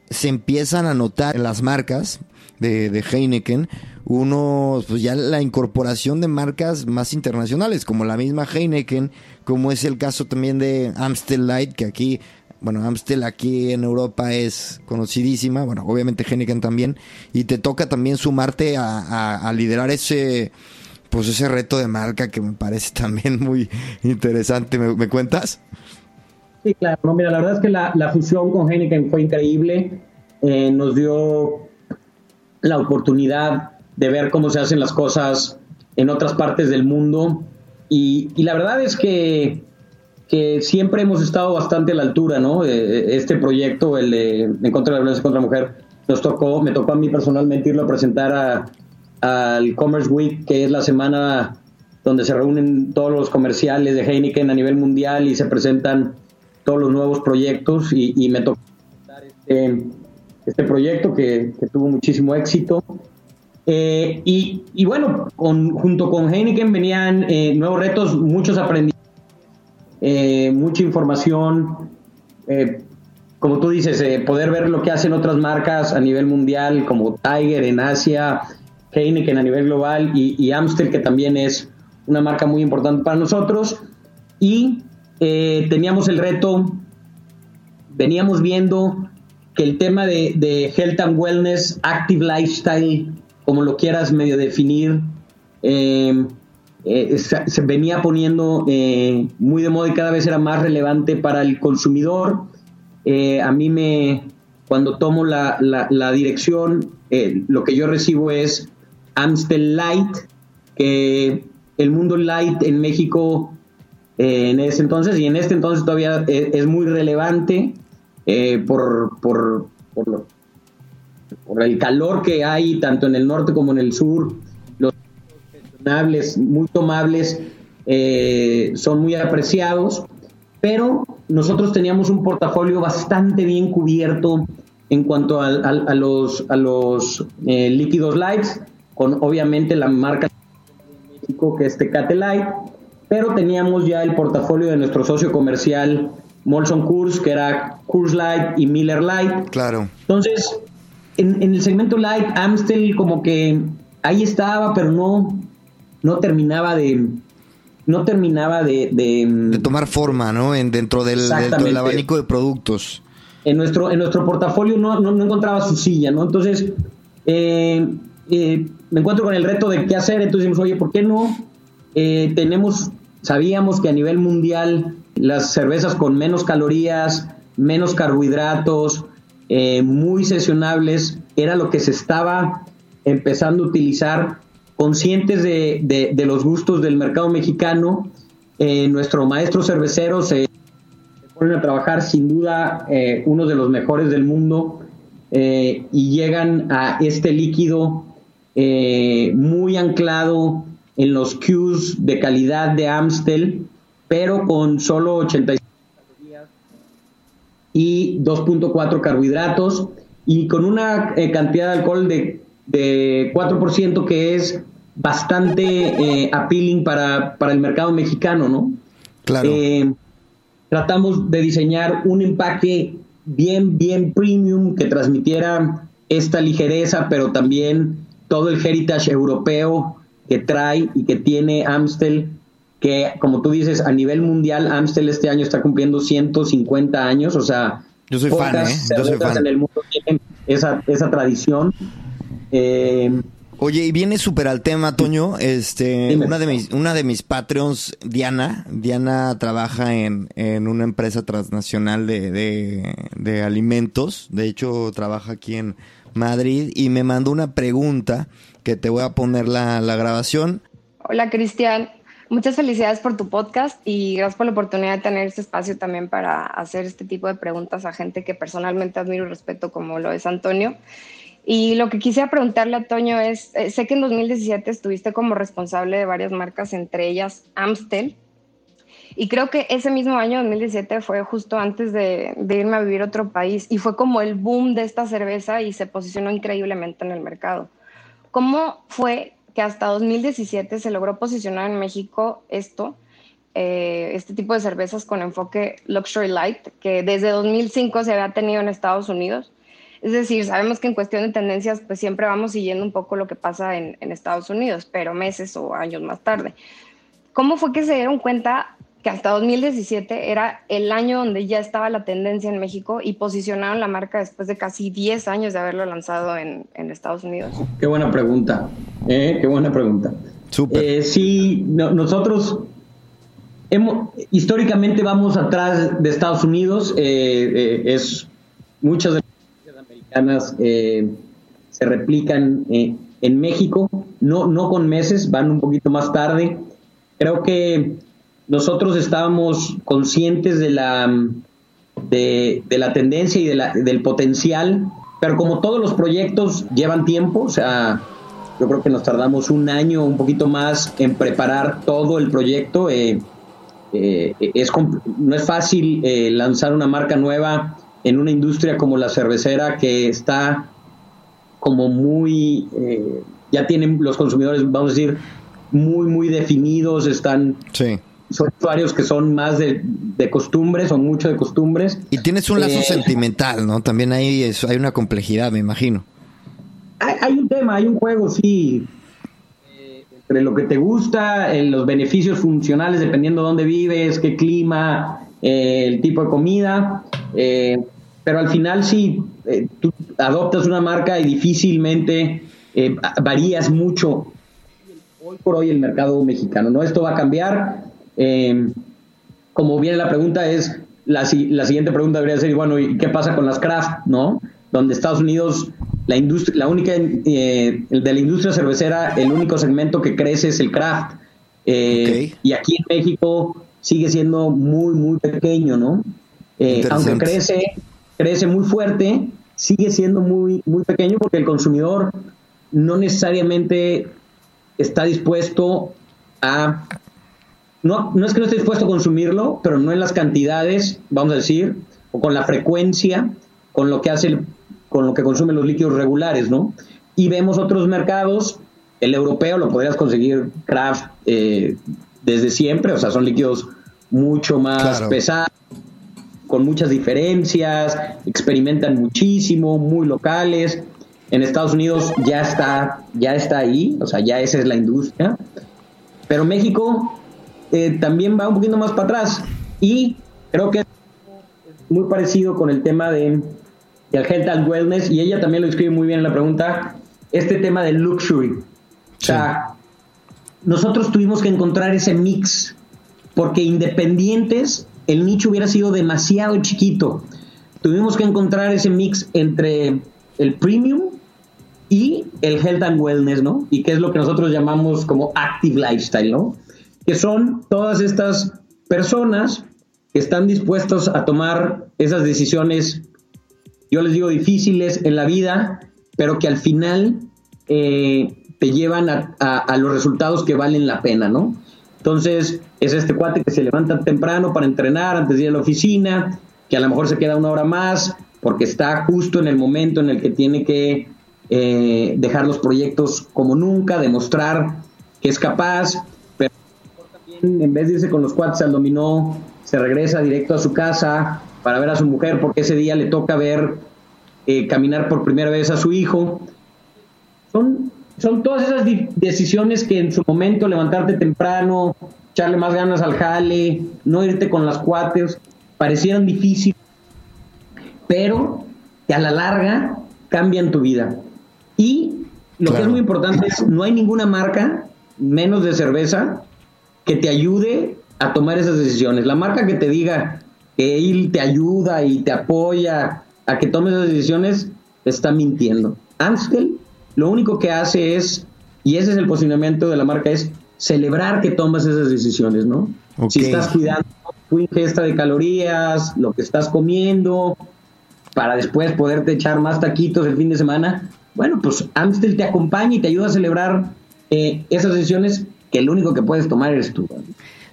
se empiezan a notar las marcas de, de Heineken, uno, pues ya la incorporación de marcas más internacionales, como la misma Heineken, como es el caso también de Amstel Light, que aquí bueno, Amstel aquí en Europa es conocidísima, bueno, obviamente Heineken también, y te toca también sumarte a, liderar ese, pues ese reto de marca que me parece también muy interesante. ¿Me, cuentas? Sí, claro. No, mira, la verdad es que la, fusión con Heineken fue increíble. Eh, nos dio la oportunidad de ver cómo se hacen las cosas en otras partes del mundo. Y la verdad es que, que, siempre hemos estado bastante a la altura, ¿no? Eh, este proyecto, el de En contra de la violencia contra la mujer, nos tocó, me tocó a mí personalmente irlo a presentar al Commerce Week, que es la semana donde se reúnen todos los comerciales de Heineken a nivel mundial y se presentan todos los nuevos proyectos y, me tocó presentar este, este proyecto que, tuvo muchísimo éxito. Eh, y, bueno, junto con Heineken venían eh, nuevos retos, muchos aprendizajes, eh, mucha información, como tú dices, poder ver lo que hacen otras marcas a nivel mundial, como Tiger en Asia, Heineken a nivel global y, Amstel, que también es una marca muy importante para nosotros. Y eh, teníamos el reto, veníamos viendo que el tema de, health and wellness, active lifestyle, como lo quieras medio definir, eh, eh, se, venía poniendo muy de moda y cada vez era más relevante para el consumidor. a mí me, cuando tomo la, la dirección, lo que yo recibo es Amstel Light, que el mundo light en México eh, en ese entonces y en este entonces todavía es, muy relevante eh, por, por, por, el calor que hay tanto en el norte como en el sur. Muy tomables, eh, son muy apreciados, pero nosotros teníamos un portafolio bastante bien cubierto en cuanto a, los, a los líquidos lights con obviamente la marca de México que es Tecate Light, pero teníamos ya el portafolio de nuestro socio comercial Molson Coors, que era Coors Light y Miller Light. Claro. Entonces, en, el segmento Light, Amstel como que ahí estaba, pero no, no terminaba de no terminaba de, de, tomar forma, ¿no? En, dentro, del, del abanico de productos. En nuestro, en nuestro portafolio no, no, encontraba su silla, ¿no? Entonces, eh, eh, me encuentro con el reto de qué hacer, entonces dijimos, oye, ¿por qué no? Eh, tenemos, sabíamos que a nivel mundial las cervezas con menos calorías, menos carbohidratos, eh, muy sesionables, era lo que se estaba empezando a utilizar, conscientes de, los gustos del mercado mexicano. nuestro maestro cervecero se, pone a trabajar sin duda uno de los mejores del mundo y llegan a este líquido eh, muy anclado en los cues de calidad de Amstel, pero con solo 85 calorías y 2.4 carbohidratos y con una eh, cantidad de alcohol de, 4% que es bastante eh, appealing para, para, el mercado mexicano, ¿no? Claro. tratamos de diseñar un empaque bien, bien premium que transmitiera esta ligereza, pero también todo el heritage europeo que trae y que tiene Amstel, que como tú dices, a nivel mundial, Amstel este año está cumpliendo 150 años, o sea, yo soy fan, ¿eh? Yo soy fan. en el mundo tienen esa, esa tradición. Eh, Oye, y viene súper al tema, Toño. Este, una de mis, una de mis Patreons, Diana, Diana trabaja en, en una empresa transnacional de, de, de alimentos. De hecho, trabaja aquí en, Madrid y me mandó una pregunta que te voy a poner la, la grabación. Hola Cristian, muchas felicidades por tu podcast y gracias por la oportunidad de tener este espacio también para hacer este tipo de preguntas a gente que personalmente admiro y respeto como lo es Antonio. Y lo que quisiera preguntarle a Toño es, eh, sé que en 2017 estuviste como responsable de varias marcas, entre ellas Amstel, y creo que ese mismo año, 2017, fue justo antes de, irme a vivir a otro país y fue como el boom de esta cerveza y se posicionó increíblemente en el mercado. ¿Cómo fue que hasta 2017 se logró posicionar en México esto, eh, este tipo de cervezas con enfoque Luxury Light, que desde 2005 se había tenido en Estados Unidos? Es decir, sabemos que en cuestión de tendencias, pues siempre vamos siguiendo un poco lo que pasa en, en Estados Unidos, pero meses o años más tarde. ¿Cómo fue que se dieron cuenta que hasta 2017 era el año donde ya estaba la tendencia en México y posicionaron la marca después de casi 10 años de haberlo lanzado en, Estados Unidos? Qué buena pregunta, ¿eh? qué buena pregunta. Eh, sí, nosotros hemos, históricamente vamos atrás de Estados Unidos. Eh, eh, es muchas de americanas se replican en México, no, no con meses, van un poquito más tarde. Creo que nosotros estábamos conscientes de la, de, la tendencia y de la, del potencial, pero como todos los proyectos llevan tiempo, o sea, yo creo que nos tardamos un año, un poquito más en preparar todo el proyecto. Eh, eh, es, no es fácil eh, lanzar una marca nueva en una industria como la cervecera que está como muy, ya tienen los consumidores, vamos a decir, muy, muy definidos, están... Son usuarios que son más de, de costumbres, son mucho de costumbres. Y tienes un lazo sentimental, ¿no? También ahí hay una complejidad, me imagino hay, un tema, hay un juego, sí, eh, entre lo que te gusta, eh, los beneficios funcionales dependiendo de dónde vives, qué clima, eh, el tipo de comida, pero al final sí, tú adoptas una marca y difícilmente varías mucho. Hoy por hoy el mercado mexicano, ¿no? Esto va a cambiar. como viene la pregunta es, la, la siguiente pregunta debería ser, bueno, ¿y qué pasa con las craft, no? Donde Estados Unidos la industria, la única eh, de la industria cervecera, el único segmento que crece es el craft. Eh, y aquí en México sigue siendo muy, muy pequeño, ¿no? Eh, aunque crece, crece muy fuerte, sigue siendo muy, muy pequeño porque el consumidor no necesariamente está dispuesto a no, no es que no esté dispuesto a consumirlo, pero no en las cantidades, vamos a decir, o con la frecuencia con lo que hace el con lo que consumen los líquidos regulares, ¿no? Y vemos otros mercados, el europeo lo podrías conseguir craft eh, desde siempre, o sea, son líquidos mucho más pesados, con muchas diferencias, experimentan muchísimo, muy locales. En Estados Unidos ya está, ya está ahí, o sea, ya esa es la industria. Pero México eh, también va un poquito más para atrás y creo que es muy parecido con el tema de y el Health and Wellness, y ella también lo escribe muy bien en la pregunta, este tema del luxury. O sea, nosotros tuvimos que encontrar ese mix, porque independientes, el nicho hubiera sido demasiado chiquito. Tuvimos que encontrar ese mix entre el premium y el health and wellness, ¿no? Y que es lo que nosotros llamamos como active lifestyle, ¿no? Que son todas estas personas que están dispuestos a tomar esas decisiones yo les digo difíciles en la vida, pero que al final eh, te llevan a, los resultados que valen la pena, ¿no? Entonces, es este cuate que se levanta temprano para entrenar antes de ir a la oficina, que a lo mejor se queda una hora más porque está justo en el momento en el que tiene que eh, dejar los proyectos como nunca, demostrar que es capaz, pero también en vez de irse con los cuates al dominó, se regresa directo a su casa, para ver a su mujer porque ese día le toca ver eh, caminar por primera vez a su hijo. Son, son todas esas decisiones que en su momento levantarte temprano, echarle más ganas al jale, no irte con las cuates, parecieron difíciles, pero que a la larga cambian tu vida. Y lo que es muy importante es, no hay ninguna marca, menos de cerveza, que te ayude a tomar esas decisiones. La marca que te diga, que él te ayuda y te apoya a que tomes esas decisiones, está mintiendo. Amstel lo único que hace es, y ese es el posicionamiento de la marca, es celebrar que tomas esas decisiones, ¿no? Si estás cuidando tu ingesta de calorías, lo que estás comiendo, para después poderte echar más taquitos el fin de semana, bueno, pues Amstel te acompaña y te ayuda a celebrar eh, esas decisiones que el único que puedes tomar eres tú.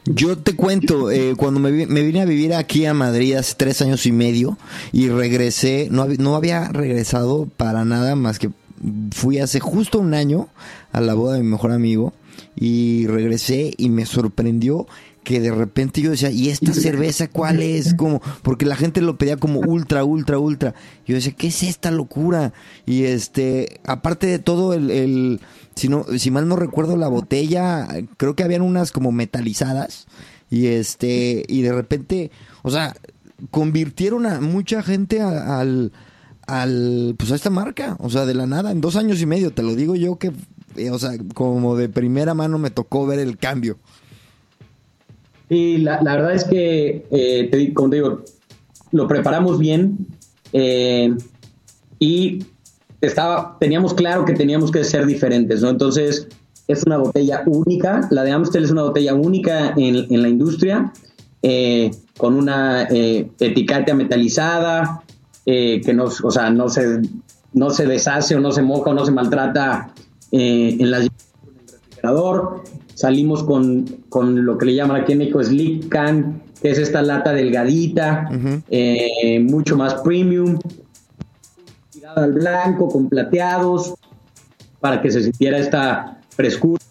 Yo te cuento, eh, cuando me, vine a vivir aquí a Madrid hace tres años y medio y regresé, no, no había regresado para nada más que fui hace justo un año a la boda de mi mejor amigo y regresé y me sorprendió que de repente yo decía, ¿y esta cerveza cuál es? Como, porque la gente lo pedía como ultra, ultra, ultra. Yo decía, ¿qué es esta locura? Y este, aparte de todo el si, no, si mal no recuerdo la botella, creo que habían unas como metalizadas y este y de repente, o sea, convirtieron a mucha gente al al pues a esta marca, o sea, de la nada en dos años y medio, te lo digo yo que eh, o sea, como de primera mano me tocó ver el cambio. Y la, verdad es que, eh, te, como te digo, lo preparamos bien eh, y estaba, teníamos claro que teníamos que ser diferentes, ¿no? Entonces, es una botella única, la de Amstel es una botella única en, en la industria, eh, con una etiqueta metalizada, que no, o sea, no se, no se deshace o no se moja o no se maltrata en la refrigerador. Salimos con, con, lo que le llaman aquí en México Slick Can, que es esta lata delgadita, mucho más premium al blanco, con plateados, para que se sintiera esta frescura.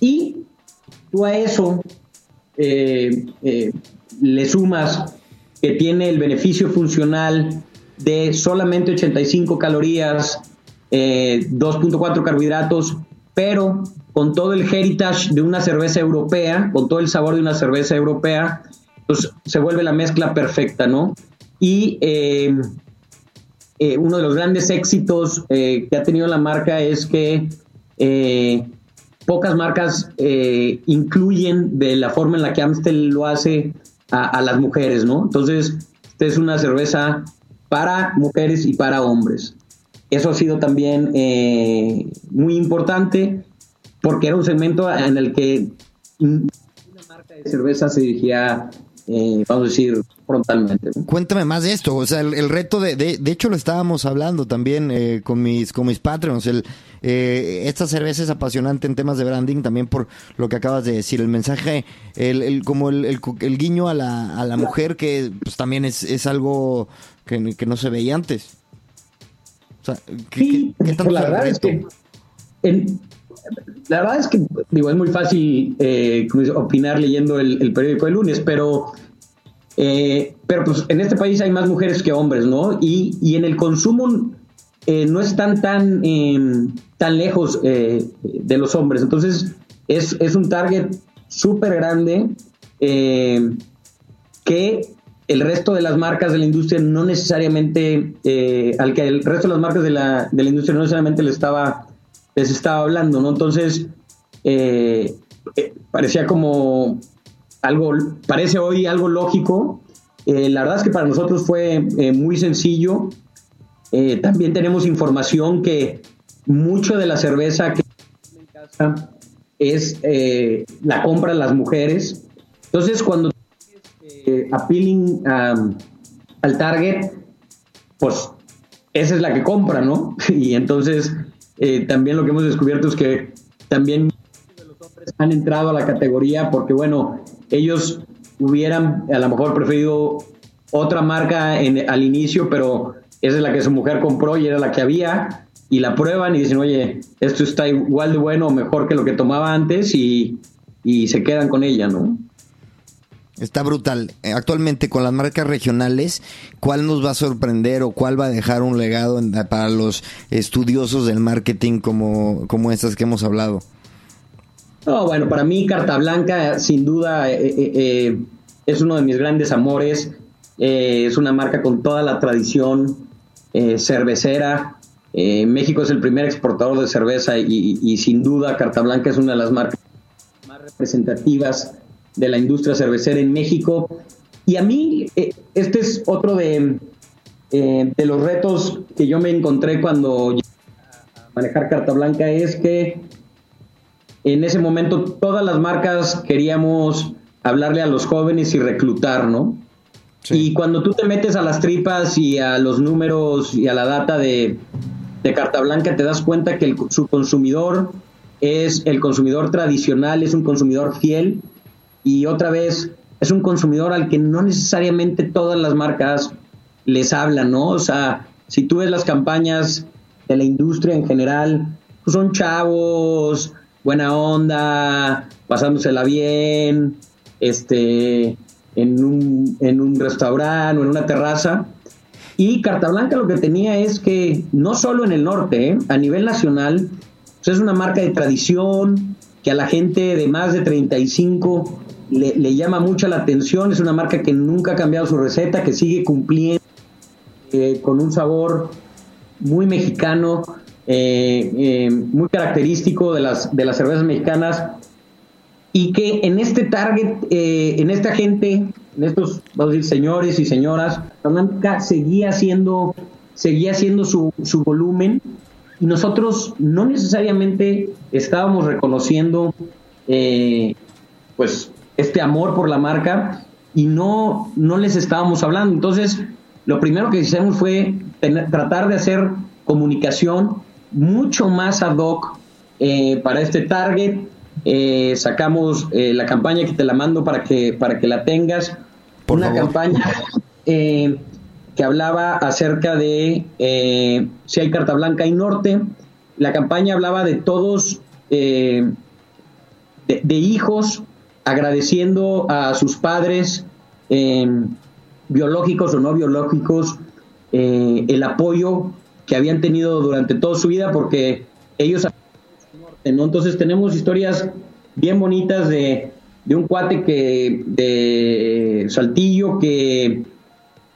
Y tú a eso eh, eh, le sumas que tiene el beneficio funcional de solamente 85 calorías, 2.4 eh, carbohidratos, pero con todo el heritage de una cerveza europea, con todo el sabor de una cerveza europea, pues se vuelve la mezcla perfecta, ¿no? Y eh, uno de los grandes éxitos eh, que ha tenido la marca es que eh, pocas marcas incluyen de la forma en la que Amstel lo hace a, las mujeres, ¿no? Entonces, es una cerveza para mujeres y para hombres. Eso ha sido también muy importante porque era un segmento en el que una marca de cerveza se dirigía eh, vamos a decir, frontalmente. Cuéntame más de esto, o sea, el, reto de, de, hecho lo estábamos hablando también eh, con mis con mis Patreons, el, eh, esta cerveza es apasionante en temas de branding también por lo que acabas de decir, el mensaje, el, el como el, el, guiño a la, a la mujer que pues también es, es algo que, no se veía antes. O sea, ¿qué, la verdad es que la verdad es que, digo, es muy fácil eh, opinar leyendo el, periódico de lunes, pero, eh, pero pues en este país hay más mujeres que hombres, ¿no? Y, y en el consumo eh, no están tan, em, tan lejos de los hombres. Entonces, es, es un target súper grande que el resto de las marcas de la industria no necesariamente, al que el resto de las marcas de la, de industria no necesariamente le estaba les estaba hablando, ¿no? Entonces, eh, eh, parecía como algo, parece hoy algo lógico. Eh, la verdad es que para nosotros fue muy sencillo. también tenemos información que mucho de la cerveza que en casa es la compra de las mujeres. Entonces, cuando appealing al target, pues esa es la que compra, ¿no? Y entonces eh, también lo que hemos descubierto es que también los hombres han entrado a la categoría porque, bueno, ellos hubieran a lo mejor preferido otra marca en, al inicio, pero esa es la que su mujer compró y era la que había, y la prueban y dicen, oye, esto está igual de bueno o mejor que lo que tomaba antes y, y se quedan con ella, ¿no? Está brutal. Eh, actualmente con las marcas regionales, ¿cuál nos va a sorprender o cuál va a dejar un legado para los estudiosos del marketing como, como estas que hemos hablado? No, bueno, para mí Carta Blanca sin duda eh, eh, es uno de mis grandes amores. es una marca con toda la tradición cervecera. México es el primer exportador de cerveza y, sin duda Carta Blanca es una de las marcas más representativas de la industria cervecera en México. Y a mí, eh, este es otro de, eh, de los retos que yo me encontré cuando a manejar carta blanca, es que en ese momento todas las marcas queríamos hablarle a los jóvenes y reclutar, ¿no? Y cuando tú te metes a las tripas y a los números y a la data de, de Carta Blanca, te das cuenta que su consumidor es el consumidor tradicional, es un consumidor fiel y otra vez es un consumidor al que no necesariamente todas las marcas les hablan, ¿no? O sea, si tú ves las campañas de la industria en general, pues son chavos, buena onda, pasándosela bien, este, en un, en un restaurante o en una terraza. Y Carta Blanca lo que tenía es que no solo en el norte, ¿eh? a nivel nacional, pues es una marca de tradición que a la gente de más de 35 le, llama mucho la atención, es una marca que nunca ha cambiado su receta, que sigue cumpliendo eh, con un sabor muy mexicano. Eh, eh, muy característico de las, de las cervezas mexicanas y que en este target, eh, en esta gente, en estos, vamos a decir, señores y señoras, Blanca seguía haciendo, seguía haciendo su, su volumen y nosotros no necesariamente estábamos reconociendo pues este amor por la marca y no, no les estábamos hablando. Entonces, lo primero que hicimos fue tratar de hacer comunicación mucho más ad hoc eh, para este target. Eh, sacamos eh, la campaña que te la mando para que, para que la tengas. Una campaña que hablaba acerca de si hay carta blanca y norte. La campaña hablaba de todos, de, de, hijos agradeciendo a sus padres biológicos o no biológicos el apoyo que habían tenido durante toda su vida porque ellos ¿no? entonces tenemos historias bien bonitas de, de un cuate que de Saltillo que,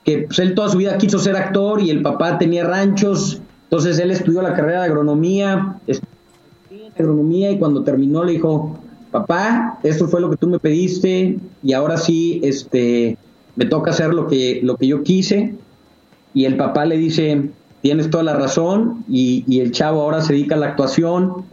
que pues, él toda su vida quiso ser actor y el papá tenía ranchos entonces él estudió la carrera de agronomía agronomía y cuando terminó le dijo papá esto fue lo que tú me pediste y ahora sí este me toca hacer lo que lo que yo quise y el papá le dice tienes toda la razón y, el chavo ahora se dedica a la actuación.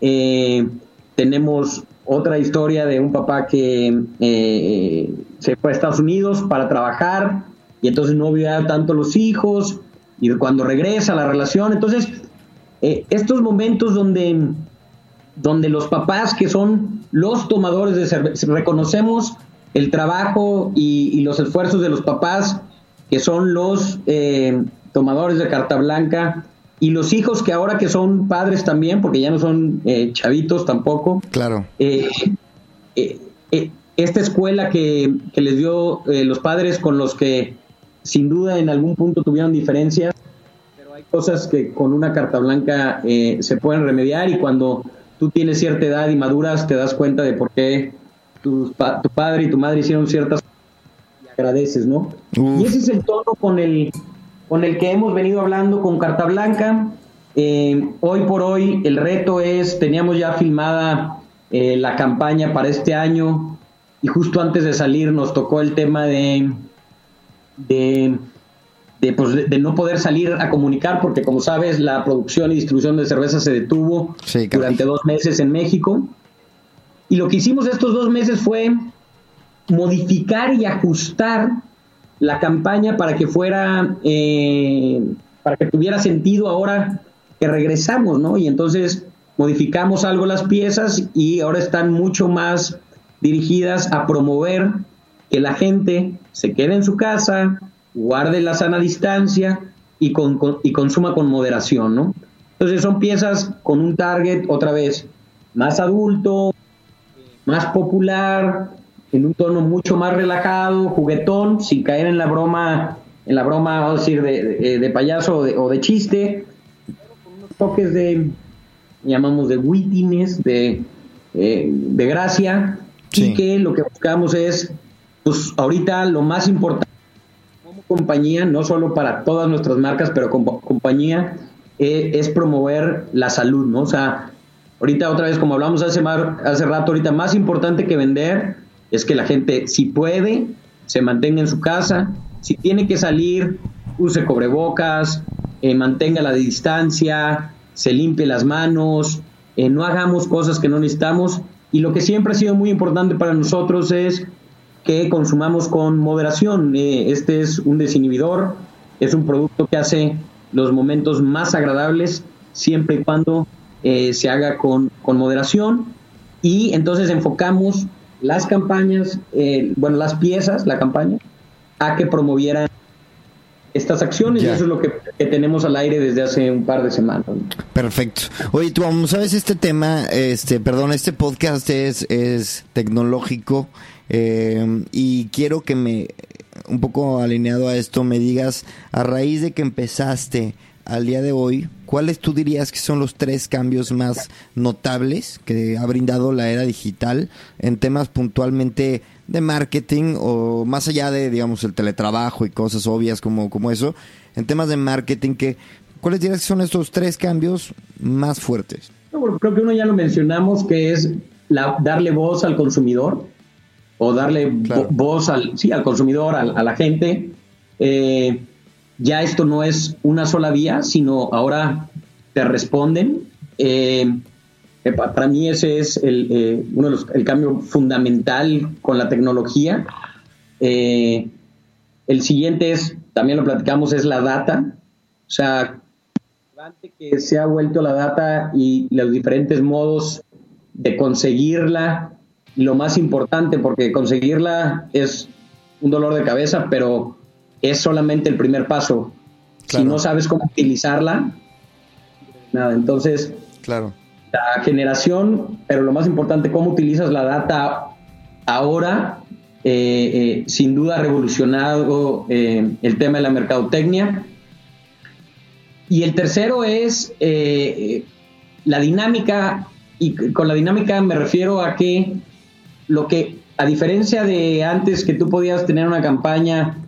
Eh, tenemos otra historia de un papá que eh, se fue a Estados Unidos para trabajar y entonces no vio tanto los hijos y cuando regresa la relación. Entonces, eh, estos momentos donde, donde los papás que son los tomadores de cerveza, reconocemos el trabajo y, y, los esfuerzos de los papás que son los tomadores de carta blanca y los hijos que ahora que son padres también, porque ya no son eh, chavitos tampoco. Claro. Eh, eh, esta escuela que, les dio los padres con los que sin duda en algún punto tuvieron diferencias, pero hay cosas que con una carta blanca se pueden remediar y cuando tú tienes cierta edad y maduras te das cuenta de por qué tu, tu padre y tu madre hicieron ciertas y agradeces, ¿no? Y ese es el tono con el con el que hemos venido hablando con Carta Blanca. Eh, hoy por hoy el reto es, teníamos ya filmada eh, la campaña para este año y justo antes de salir nos tocó el tema de, de, pues, no poder salir a comunicar porque como sabes la producción y distribución de cerveza se detuvo durante dos meses en México. Y lo que hicimos estos dos meses fue modificar y ajustar la campaña para que fuera, eh, para que tuviera sentido ahora que regresamos, ¿no? Y entonces modificamos algo las piezas y ahora están mucho más dirigidas a promover que la gente se quede en su casa, guarde la sana distancia y, con, y consuma con moderación, ¿no? Entonces son piezas con un target, otra vez, más adulto, más popular, en un tono mucho más relajado, juguetón, sin caer en la broma, en la broma, vamos a decir, de, de, payaso o de, chiste, con unos toques de, llamamos de wittiness, de, eh, de gracia, y que lo que buscamos es, pues ahorita lo más importante como compañía, no solo para todas nuestras marcas, pero como compañía, eh, es promover la salud, ¿no? O sea, ahorita otra vez, como hablamos hace, hace rato, ahorita más importante que vender es que la gente, si puede, se mantenga en su casa, si tiene que salir, use cobrebocas, eh, mantenga la distancia, se limpie las manos, eh, no hagamos cosas que no necesitamos. Y lo que siempre ha sido muy importante para nosotros es que consumamos con moderación. Eh, este es un desinhibidor, es un producto que hace los momentos más agradables siempre y cuando se haga con, con moderación. Y entonces enfocamos las campañas, eh, bueno, las piezas, la campaña, a que promovieran estas acciones y eso es lo que, tenemos al aire desde hace un par de semanas. Perfecto. Oye, tú, ¿sabes este tema? Este, perdón, este podcast es, es tecnológico eh, y quiero que me, un poco alineado a esto, me digas, a raíz de que empezaste al día de hoy, ¿cuáles tú dirías que son los tres cambios más notables que ha brindado la era digital en temas puntualmente de marketing o más allá de, digamos, el teletrabajo y cosas obvias como, como eso, en temas de marketing que ¿Cuáles dirías que son estos tres cambios más fuertes? creo que uno ya lo mencionamos, que es la, darle voz al consumidor o darle voz al, sí, al consumidor, a, la gente. Eh, ya esto no es una sola vía, sino ahora te responden. Eh, eh, para mí ese es el, uno de los, el cambio fundamental con la tecnología. el siguiente es, también lo platicamos, es la data. O sea, que se ha vuelto la data y los diferentes modos de conseguirla, lo más importante, porque conseguirla es un dolor de cabeza, pero es solamente el primer paso. Si no sabes cómo utilizarla, nada. Entonces, claro. la generación, pero lo más importante, cómo utilizas la data ahora, eh, eh, sin duda ha revolucionado eh, el tema de la mercadotecnia y el tercero es la dinámica, y con la dinámica me refiero a que lo que, a diferencia de antes que tú podías tener una campaña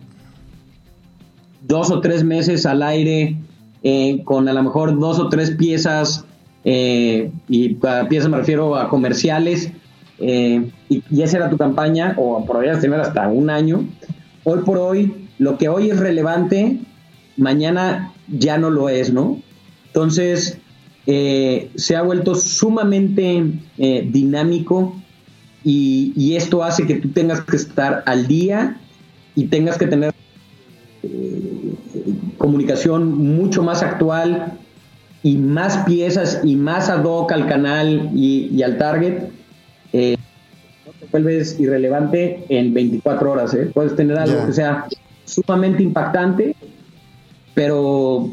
dos o tres meses al aire, eh, con a lo mejor dos o tres piezas, eh, y a piezas me refiero a comerciales, y, y, esa era tu campaña, o podrías tener hasta un año. Hoy por hoy, lo que hoy es relevante, mañana ya no lo es, ¿no? Entonces, eh, se ha vuelto sumamente eh, dinámico y, esto hace que tú tengas que estar al día y tengas que tener eh, comunicación mucho más actual y más piezas y más ad hoc al canal y, al target. no te vuelves irrelevante en 24 horas. Puedes tener algo que sea sumamente impactante pero,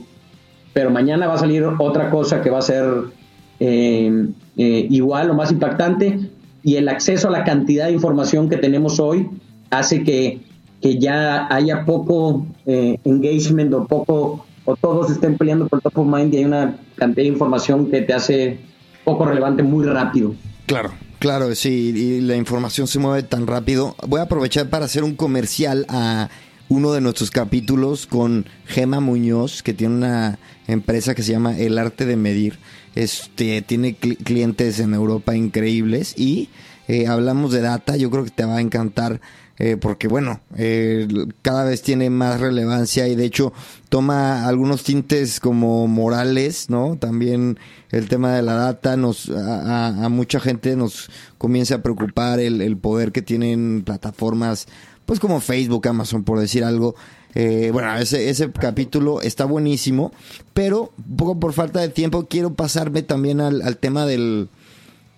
pero mañana va a salir otra cosa que va a ser eh, eh, igual o más impactante y el acceso a la cantidad de información que tenemos hoy hace que, ya haya poco eh, engagement o poco o todos estén peleando por top of mind y hay una cantidad de información que te hace poco relevante muy rápido. Claro, claro, sí, y la información se mueve tan rápido. Voy a aprovechar para hacer un comercial a uno de nuestros capítulos con Gema Muñoz, que tiene una empresa que se llama El Arte de Medir. Este, tiene clientes en Europa increíbles y eh, hablamos de data. Yo creo que te va a encantar. Eh, porque bueno, eh, cada vez tiene más relevancia y de hecho toma algunos tintes como morales, ¿no? También el tema de la data nos a, mucha gente nos comienza a preocupar el, poder que tienen plataformas pues como Facebook, Amazon, por decir algo. Eh, bueno, ese, ese capítulo está buenísimo, pero un poco por falta de tiempo quiero pasarme también al, tema del,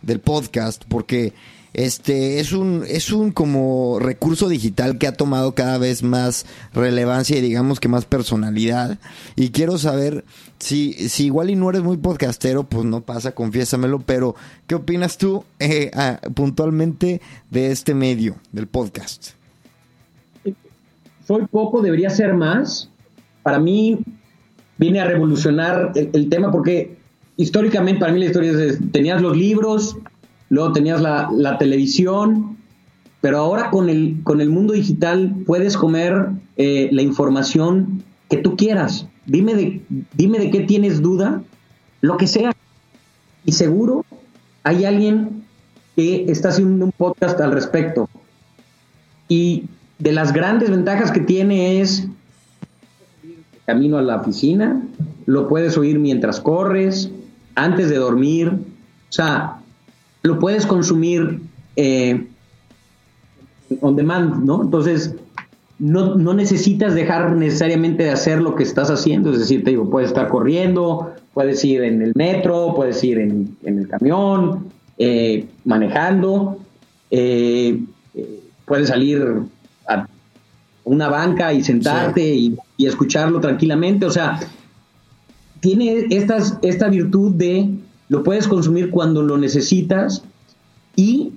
del podcast, porque este es un es un como recurso digital que ha tomado cada vez más relevancia y digamos que más personalidad y quiero saber si si igual y no eres muy podcastero pues no pasa confiésamelo pero qué opinas tú eh, ah, puntualmente de este medio del podcast soy poco, debería ser más. Para mí viene a revolucionar el, tema porque históricamente, para mí la historia es, tenías los libros, luego tenías la, televisión, pero ahora con el, con el mundo digital puedes comer eh, la información que tú quieras. Dime de, dime de qué tienes duda, lo que sea. Y seguro hay alguien que está haciendo un podcast al respecto. Y de las grandes ventajas que tiene es camino a la oficina, lo puedes oír mientras corres, antes de dormir, o sea, lo puedes consumir eh, on demand, ¿no? Entonces, no, no, necesitas dejar necesariamente de hacer lo que estás haciendo, es decir, te digo, puedes estar corriendo, puedes ir en el metro, puedes ir en, el camión, eh, manejando, eh, puedes salir a una banca y sentarte y, escucharlo tranquilamente. O sea, tiene estas, esta virtud de lo puedes consumir cuando lo necesitas y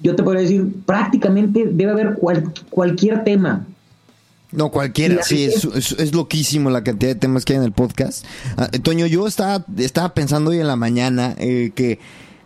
yo te podría decir, prácticamente debe haber cualquier tema. No, cualquiera, sí, es, es, loquísimo la cantidad de temas que hay en el podcast. Ah, Toño, yo estaba, estaba pensando hoy en la mañana eh, que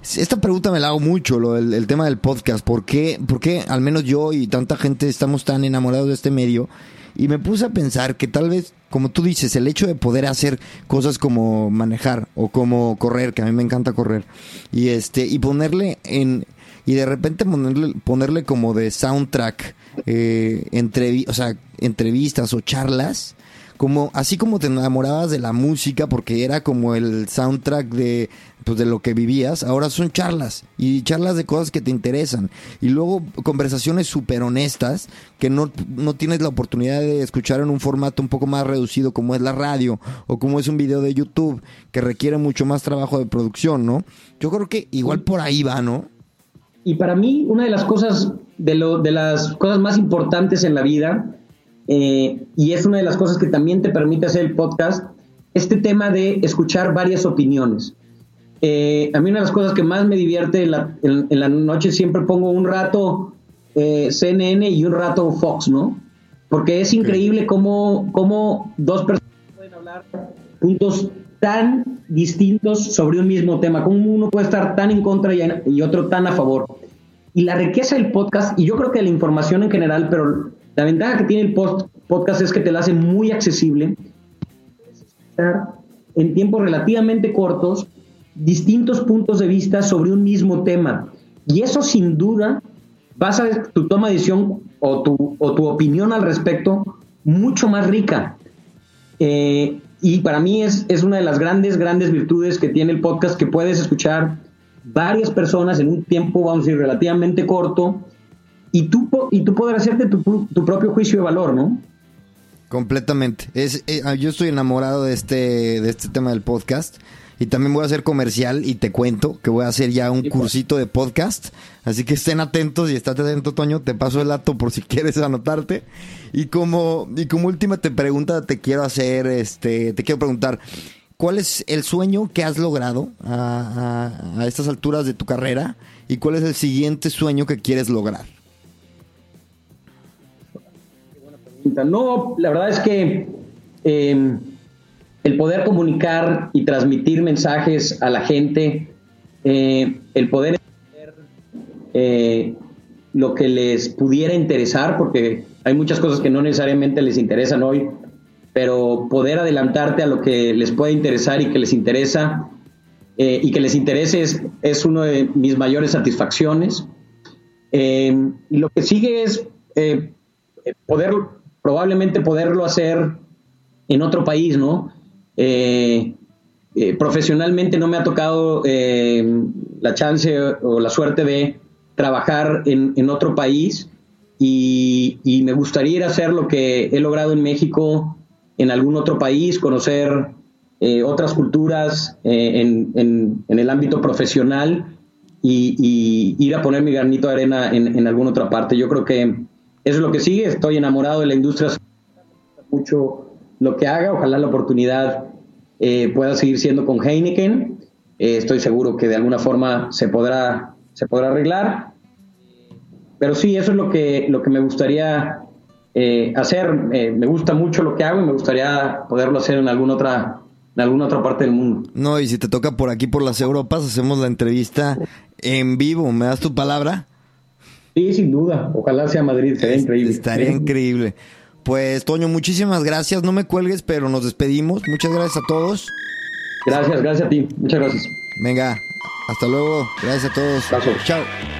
esta pregunta me la hago mucho, lo, el, tema del podcast. ¿Por qué, ¿Por qué al menos yo y tanta gente estamos tan enamorados de este medio? Y me puse a pensar que tal vez, como tú dices, el hecho de poder hacer cosas como manejar o como correr, que a mí me encanta correr, y este, y ponerle en, y de repente ponerle, ponerle como de soundtrack, eh, o sea, entrevistas o charlas, como así como te enamorabas de la música porque era como el soundtrack de pues de lo que vivías, ahora son charlas y charlas de cosas que te interesan y luego conversaciones súper honestas que no, no tienes la oportunidad de escuchar en un formato un poco más reducido como es la radio o como es un video de YouTube que requiere mucho más trabajo de producción, ¿no? Yo creo que igual por ahí va, ¿no? Y para mí una de las cosas de, lo, de las cosas más importantes en la vida eh, y es una de las cosas que también te permite hacer el podcast, este tema de escuchar varias opiniones. Eh, a mí una de las cosas que más me divierte en la, noche siempre pongo un rato eh, CNN y un rato Fox, ¿no? Porque es increíble cómo, cómo dos personas pueden hablar puntos tan distintos sobre un mismo tema, cómo uno puede estar tan en contra y, y otro tan a favor. Y la riqueza del podcast, y yo creo que la información en general, pero la ventaja que tiene el podcast es que te la hace muy accesible. En tiempos relativamente cortos distintos puntos de vista sobre un mismo tema. Y eso sin duda va a tu toma de decisión o tu, o tu opinión al respecto mucho más rica. Eh, y para mí es, es una de las grandes, grandes virtudes que tiene el podcast, que puedes escuchar varias personas en un tiempo, vamos a decir, relativamente corto, y tú, y tú poder hacerte tu, propio juicio de valor, ¿no? Completamente. Es, eh, ah, yo estoy enamorado de este, de este tema del podcast. Y también voy a hacer comercial y te cuento que voy a hacer ya un cursito de podcast. Así que estén atentos y estate atento, Toño. Te paso el dato por si quieres anotarte. Y como, y como última te pregunta, te quiero hacer, este, te quiero preguntar, ¿cuál es el sueño que has logrado a, a estas alturas de tu carrera? ¿Y cuál es el siguiente sueño que quieres lograr? No, la verdad es que em, el poder comunicar y transmitir mensajes a la gente, eh, el poder entender eh, lo que les pudiera interesar, porque hay muchas cosas que no necesariamente les interesan hoy, pero poder adelantarte a lo que les puede interesar y que les interesa eh, y que les interese es, es una de mis mayores satisfacciones. Y lo que sigue es poder probablemente poderlo hacer en otro país, ¿no? Eh, eh, profesionalmente no me ha tocado eh, la chance o la suerte de trabajar en, otro país y, me gustaría ir a hacer lo que he logrado en México en algún otro país, conocer otras culturas en, el ámbito profesional y, ir a poner mi granito de arena en, en alguna otra parte. Yo creo que eso es lo que sigue. Estoy enamorado de la industria. Mucho lo que haga. Ojalá la oportunidad eh, pueda seguir siendo con Heineken. Eh, estoy seguro que de alguna forma se podrá, se podrá arreglar. Pero sí, eso es lo que, lo que me gustaría eh, hacer. me gusta mucho lo que hago y me gustaría poderlo hacer en alguna otra en alguna otra parte del mundo. No, y si te toca por aquí, por las Europas, hacemos la entrevista en vivo. ¿Me das tu palabra? Sí, sin duda. Ojalá sea Madrid, sería increíble. Estaría increíble. Pues, Toño, muchísimas gracias. No me cuelgues, pero nos despedimos. Muchas gracias a todos. Gracias, gracias a ti. Muchas gracias. Venga, hasta luego. Gracias a todos. Chao.